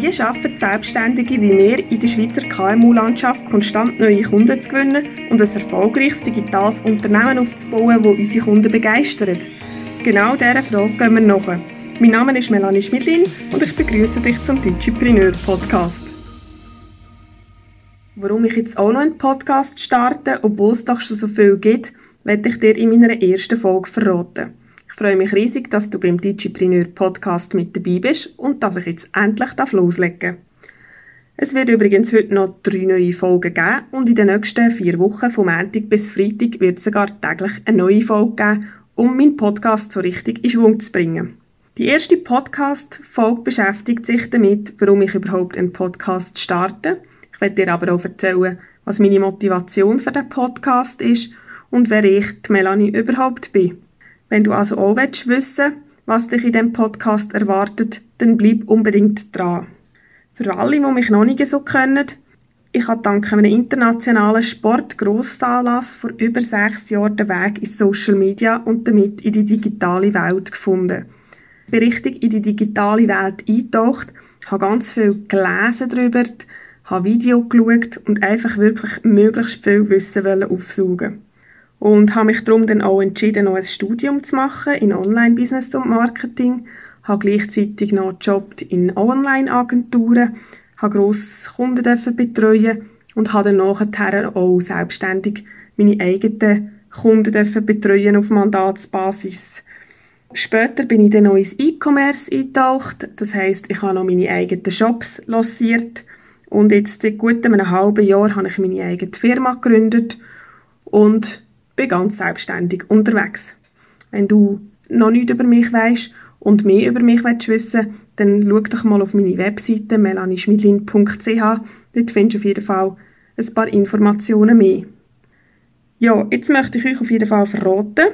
Wie schaffen Selbstständige wie wir in der Schweizer KMU-Landschaft konstant neue Kunden zu gewinnen und ein erfolgreiches digitales Unternehmen aufzubauen, das unsere Kunden begeistert? Genau dieser Frage gehen wir nach. Mein Name ist Melanie Schmidlin und ich begrüße dich zum Digipreneur Podcast. Warum ich jetzt auch noch einen Podcast starte, obwohl es doch schon so viel gibt, werde ich dir in meiner ersten Folge verraten. Ich freue mich riesig, dass du beim Digipreneur Podcast mit dabei bist und dass ich jetzt endlich loslegen darf. Es wird übrigens heute noch drei neue Folgen geben und in den nächsten vier Wochen, vom Montag bis Freitag, wird es sogar täglich eine neue Folge geben, um meinen Podcast so richtig in Schwung zu bringen. Die erste Podcast-Folge beschäftigt sich damit, warum ich überhaupt einen Podcast starte. Ich werde dir aber auch erzählen, was meine Motivation für den Podcast ist und wer ich, die Melanie, überhaupt bin. Wenn du also auch willst wissen was dich in diesem Podcast erwartet, dann bleib unbedingt dran. Für alle, die mich noch nicht so kennen, ich habe dank einem internationalen Sportgrossanlass vor über sechs Jahren den Weg in Social Media und damit in die digitale Welt gefunden. Ich bin richtig in die digitale Welt eingetaucht, habe ganz viel gelesen darüber, habe Video geschaut und einfach wirklich möglichst viel Wissen aufsaugen und habe mich darum dann auch entschieden, noch ein Studium zu machen in Online-Business und Marketing, habe gleichzeitig noch gejobbt in Online-Agenturen, habe grosse Kunden betreuen und habe dann nachher auch selbstständig meine eigenen Kunden betreuen auf Mandatsbasis. Später bin ich dann noch ins E-Commerce eingetaucht, das heisst, ich habe noch meine eigenen Shops lanciert. Und jetzt seit gut einem halben Jahr habe ich meine eigene Firma gegründet. Und bin ganz selbstständig unterwegs. Wenn du noch nichts über mich weißt und mehr über mich willst wissen dann schau doch mal auf meine Webseite melanieschmidlin.ch. Dort findest du auf jeden Fall ein paar Informationen mehr. Ja, jetzt möchte ich euch auf jeden Fall verraten,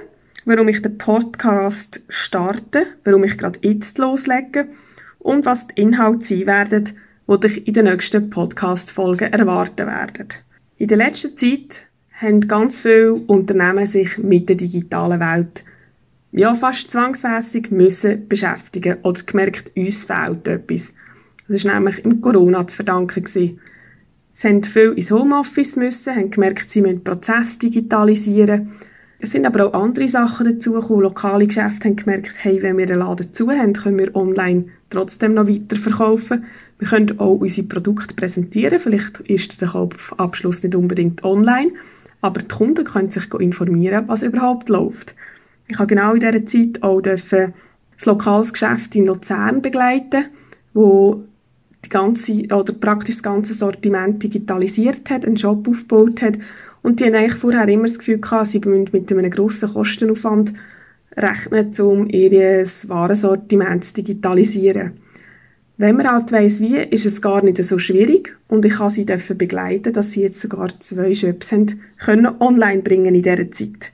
warum ich den Podcast starte, warum ich gerade jetzt loslege und was die Inhalte sein werden, die dich in den nächsten Podcast-Folgen erwarten werden. In der letzten Zeit haben ganz viele Unternehmen sich mit der digitalen Welt ja, fast zwangsmässig müssen beschäftigen oder gemerkt, uns fehlt etwas. Das ist nämlich im Corona zu verdanken gewesen. Sie haben viel ins Homeoffice müssen, haben gemerkt, sie müssen Prozess digitalisieren. Es sind aber auch andere Sachen dazu gekommen. Lokale Geschäfte haben gemerkt, hey, wenn wir den Laden zu haben, können wir online trotzdem noch weiter verkaufen. Wir können auch unsere Produkte präsentieren. Vielleicht ist der Kaufabschluss nicht unbedingt online, aber die Kunden können sich informieren, was überhaupt läuft. Ich habe genau in dieser Zeit auch das lokales Geschäft in Luzern begleiten, wo die ganze, oder praktisch das ganze Sortiment digitalisiert hat, einen Shop aufgebaut hat. Und die haben eigentlich vorher immer das Gefühl gehabt, sie müssen mit einem grossen Kostenaufwand rechnen, um ihr Warensortiment zu digitalisieren. Wenn man halt weiss, wie, ist es gar nicht so schwierig. Und ich kann sie dafür begleiten, dass sie jetzt sogar zwei Shops haben, können online bringen in dieser Zeit.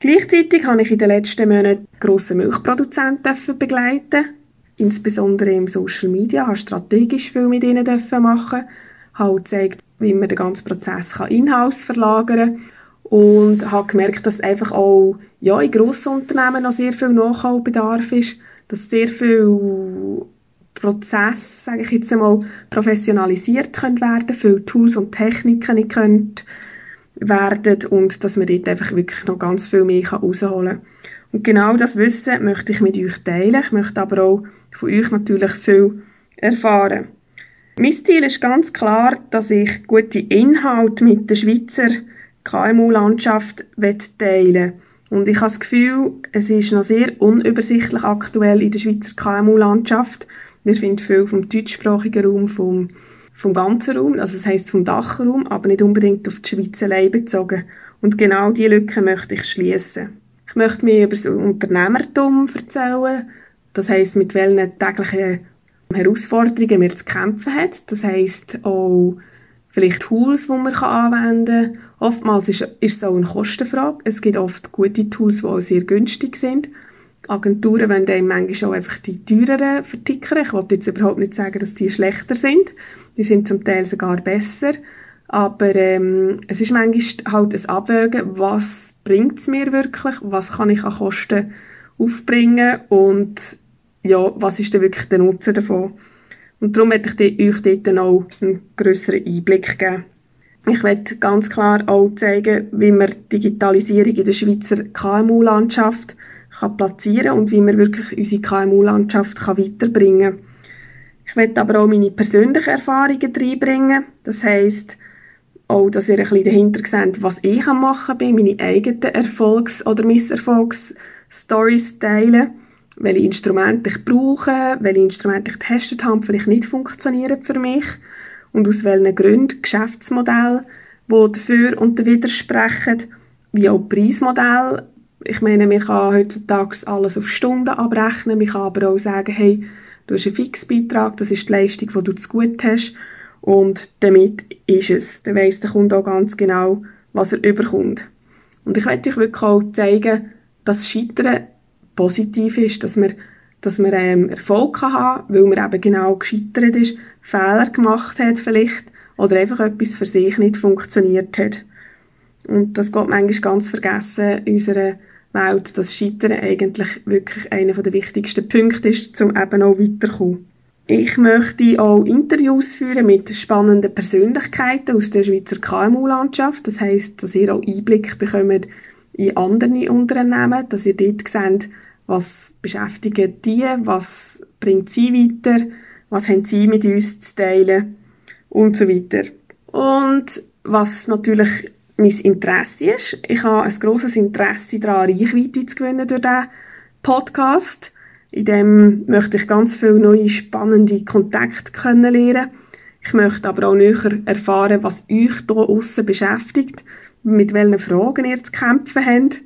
Gleichzeitig habe ich in den letzten Monaten grosse Milchproduzenten begleiten, insbesondere im Social Media, habe strategisch viel mit ihnen machen, habe gezeigt, wie man den ganzen Prozess in-house verlagern kann und habe gemerkt, dass einfach auch ja, in grossen Unternehmen noch sehr viel Nachholbedarf ist dass sehr viel Prozess, sage ich jetzt einmal, professionalisiert können werden, viele Tools und Techniken können werden und dass man dort einfach wirklich noch ganz viel mehr herausholen kann. Und genau das Wissen möchte ich mit euch teilen. Ich möchte aber auch von euch natürlich viel erfahren. Mein Ziel ist ganz klar, dass ich gute Inhalte mit der Schweizer KMU-Landschaft teilen will. Und ich habe das Gefühl, es ist noch sehr unübersichtlich aktuell in der Schweizer KMU-Landschaft. Wir finden viel vom deutschsprachigen Raum, vom, vom ganzen Raum, also das heisst vom Dachraum, aber nicht unbedingt auf die Schweiz allein bezogen. Und genau diese Lücke möchte ich schließen. Ich möchte mir über das Unternehmertum erzählen. Das heisst, mit welchen täglichen Herausforderungen wir zu kämpfen haben. Das heisst auch vielleicht Tools, die man anwenden kann Oftmals ist, ist es auch eine Kostenfrage. Es gibt oft gute Tools, die auch sehr günstig sind. Agenturen wollen dann manchmal auch einfach die teureren vertickern. Ich wollte jetzt überhaupt nicht sagen, dass die schlechter sind. Die sind zum Teil sogar besser. Aber ähm, es ist manchmal halt ein Abwägen, was bringt es mir wirklich, was kann ich an Kosten aufbringen und ja, was ist denn wirklich der Nutzen davon. Und darum möchte ich euch dort auch einen grösseren Einblick geben. Ich möchte ganz klar auch zeigen, wie man Digitalisierung in der Schweizer KMU-Landschaft platzieren kann und wie man wirklich unsere KMU-Landschaft weiterbringen kann. Ich möchte aber auch meine persönlichen Erfahrungen reinbringen. Das heisst, auch, dass ihr ein bisschen dahinter seht, was ich machen bin, meine eigenen Erfolgs- oder Misserfolgs-Stories teilen, welche Instrumente ich brauche, welche Instrumente ich getestet habe, vielleicht nicht funktionieren für mich und aus welchen Gründen Geschäftsmodelle, die dafür und widersprechen, wie auch Preismodelle. Ich meine, man kann heutzutage alles auf Stunden abrechnen, man kann aber auch sagen, hey, du hast einen Fixbeitrag, das ist die Leistung, die du zu gut hast und damit ist es. Dann weiss der Kunde auch ganz genau, was er überkommt. Und ich möchte euch wirklich auch zeigen, dass Scheitern positiv ist, dass man, dass man ähm, Erfolg kann haben weil man eben genau gescheitert ist, Fehler gemacht hat vielleicht oder einfach etwas für sich nicht funktioniert hat. Und das geht manchmal ganz vergessen in unserer Welt, dass Scheitern eigentlich wirklich einer der wichtigsten Punkte ist, um eben auch weiterzukommen. Ich möchte auch Interviews führen mit spannenden Persönlichkeiten aus der Schweizer KMU-Landschaft. Das heisst, dass ihr auch Einblick bekommt in andere Unternehmen, dass ihr dort seht, was beschäftigen die, was bringt sie weiter, was haben sie mit uns zu teilen und so weiter. Und was natürlich mein Interesse ist, ich habe ein grosses Interesse daran, Reichweite zu gewinnen durch diesen Podcast. In dem möchte ich ganz viele neue, spannende Kontakte kennenlernen. Ich möchte aber auch näher erfahren, was euch hier aussen beschäftigt, mit welchen Fragen ihr zu kämpfen habt.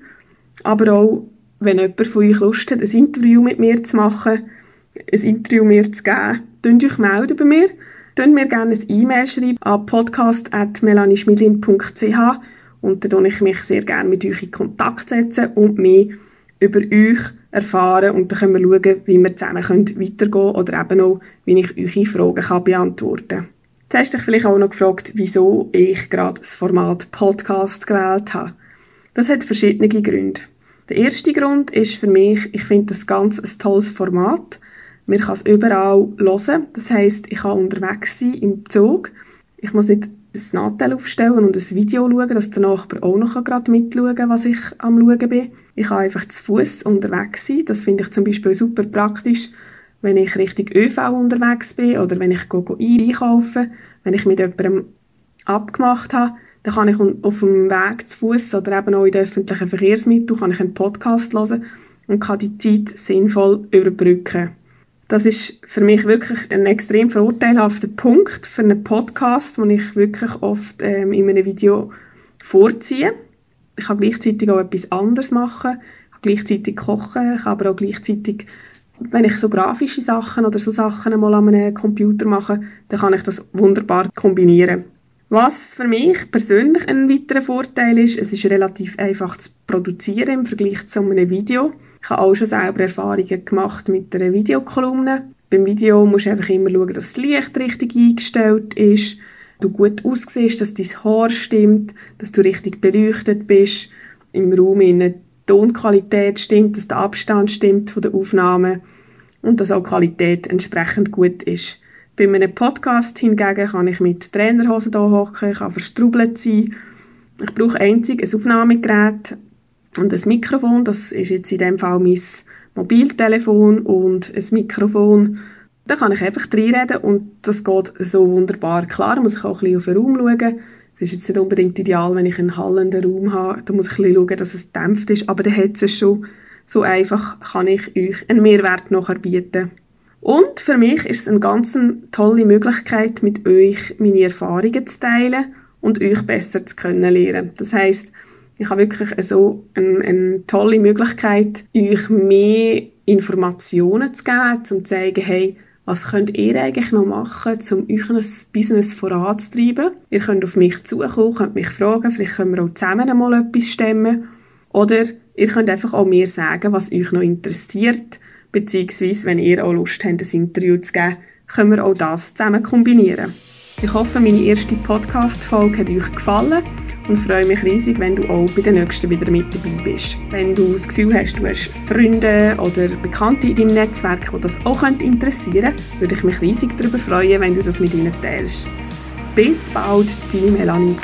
Aber auch, wenn jemand von euch Lust hat, ein Interview mit mir zu machen, ein Interview mir zu geben, könnt euch melden bei mir. Könnt mir gerne ein E-Mail schreiben an podcast.melanieschmidlin.ch und dann ich mich sehr gerne mit euch in Kontakt setzen und mehr über euch erfahren und dann können wir schauen, wie wir zusammen weitergehen können oder eben auch, wie ich eure Fragen kann beantworten kann. Jetzt hast du dich vielleicht auch noch gefragt, wieso ich gerade das Format Podcast gewählt habe. Das hat verschiedene Gründe. Der erste Grund ist für mich, ich finde das ganz ein tolles Format. Man kann es überall hören. Das heisst, ich kann unterwegs sein im Zug. Ich muss nicht das Nachteil aufstellen und ein Video schauen, dass der Nachbar auch noch gerade mitschauen was ich am schauen bin. Ich kann einfach zu Fuß unterwegs sein. Das finde ich zum Beispiel super praktisch, wenn ich Richtung ÖV unterwegs bin oder wenn ich go, go einkaufen, wenn ich mit jemandem abgemacht habe, dann kann ich auf dem Weg zu Fuß oder eben auch in den öffentlichen Verkehrsmitteln kann ich einen Podcast hören und kann die Zeit sinnvoll überbrücken. Das ist für mich wirklich ein extrem vorteilhafter Punkt für einen Podcast, den ich wirklich oft ähm, in einem Video vorziehe. Ich kann gleichzeitig auch etwas anderes machen, kann gleichzeitig kochen, ich kann aber auch gleichzeitig, wenn ich so grafische Sachen oder so Sachen mal an einem Computer mache, dann kann ich das wunderbar kombinieren. Was für mich persönlich ein weiterer Vorteil ist, es ist relativ einfach zu produzieren im Vergleich zu einem Video. Ich habe auch schon selber Erfahrungen gemacht mit einer Videokolumne. Beim Video musst du einfach immer schauen, dass das Licht richtig eingestellt ist, du gut aussiehst, dass dein Haar stimmt, dass du richtig beleuchtet bist, im Raum die Tonqualität stimmt, dass der Abstand stimmt von der Aufnahme und dass auch die Qualität entsprechend gut ist. Bei einem Podcast hingegen kann ich mit Trainerhosen hier hocken, kann verstrubelt sein. Ich brauche einzig ein Aufnahmegerät, und das Mikrofon, das ist jetzt in dem Fall mein Mobiltelefon und ein Mikrofon. Da kann ich einfach reinreden und das geht so wunderbar. Klar muss ich auch ein bisschen auf den Raum schauen. Es ist jetzt nicht unbedingt ideal, wenn ich einen hallenden Raum habe. Da muss ich ein bisschen schauen, dass es dämpft ist, aber dann hat es schon. So einfach kann ich euch einen Mehrwert nachher bieten. Und für mich ist es eine ganz tolle Möglichkeit, mit euch meine Erfahrungen zu teilen und euch besser zu können lernen. Das heißt, ich habe wirklich so eine, eine tolle Möglichkeit, euch mehr Informationen zu geben, um zu zeigen, hey, was könnt ihr eigentlich noch machen, um euer Business voranzutreiben? Ihr könnt auf mich zukommen, könnt mich fragen, vielleicht können wir auch zusammen mal etwas stemmen. Oder ihr könnt einfach auch mir sagen, was euch noch interessiert, beziehungsweise, wenn ihr auch Lust habt, ein Interview zu geben, können wir auch das zusammen kombinieren. Ich hoffe, meine erste Podcast-Folge hat euch gefallen und freue mich riesig, wenn du auch bei den nächsten wieder mit dabei bist. Wenn du das Gefühl hast, du hast Freunde oder Bekannte in deinem Netzwerk, die das auch interessieren könnte, würde ich mich riesig darüber freuen, wenn du das mit ihnen teilst. Bis bald, deine Melanie.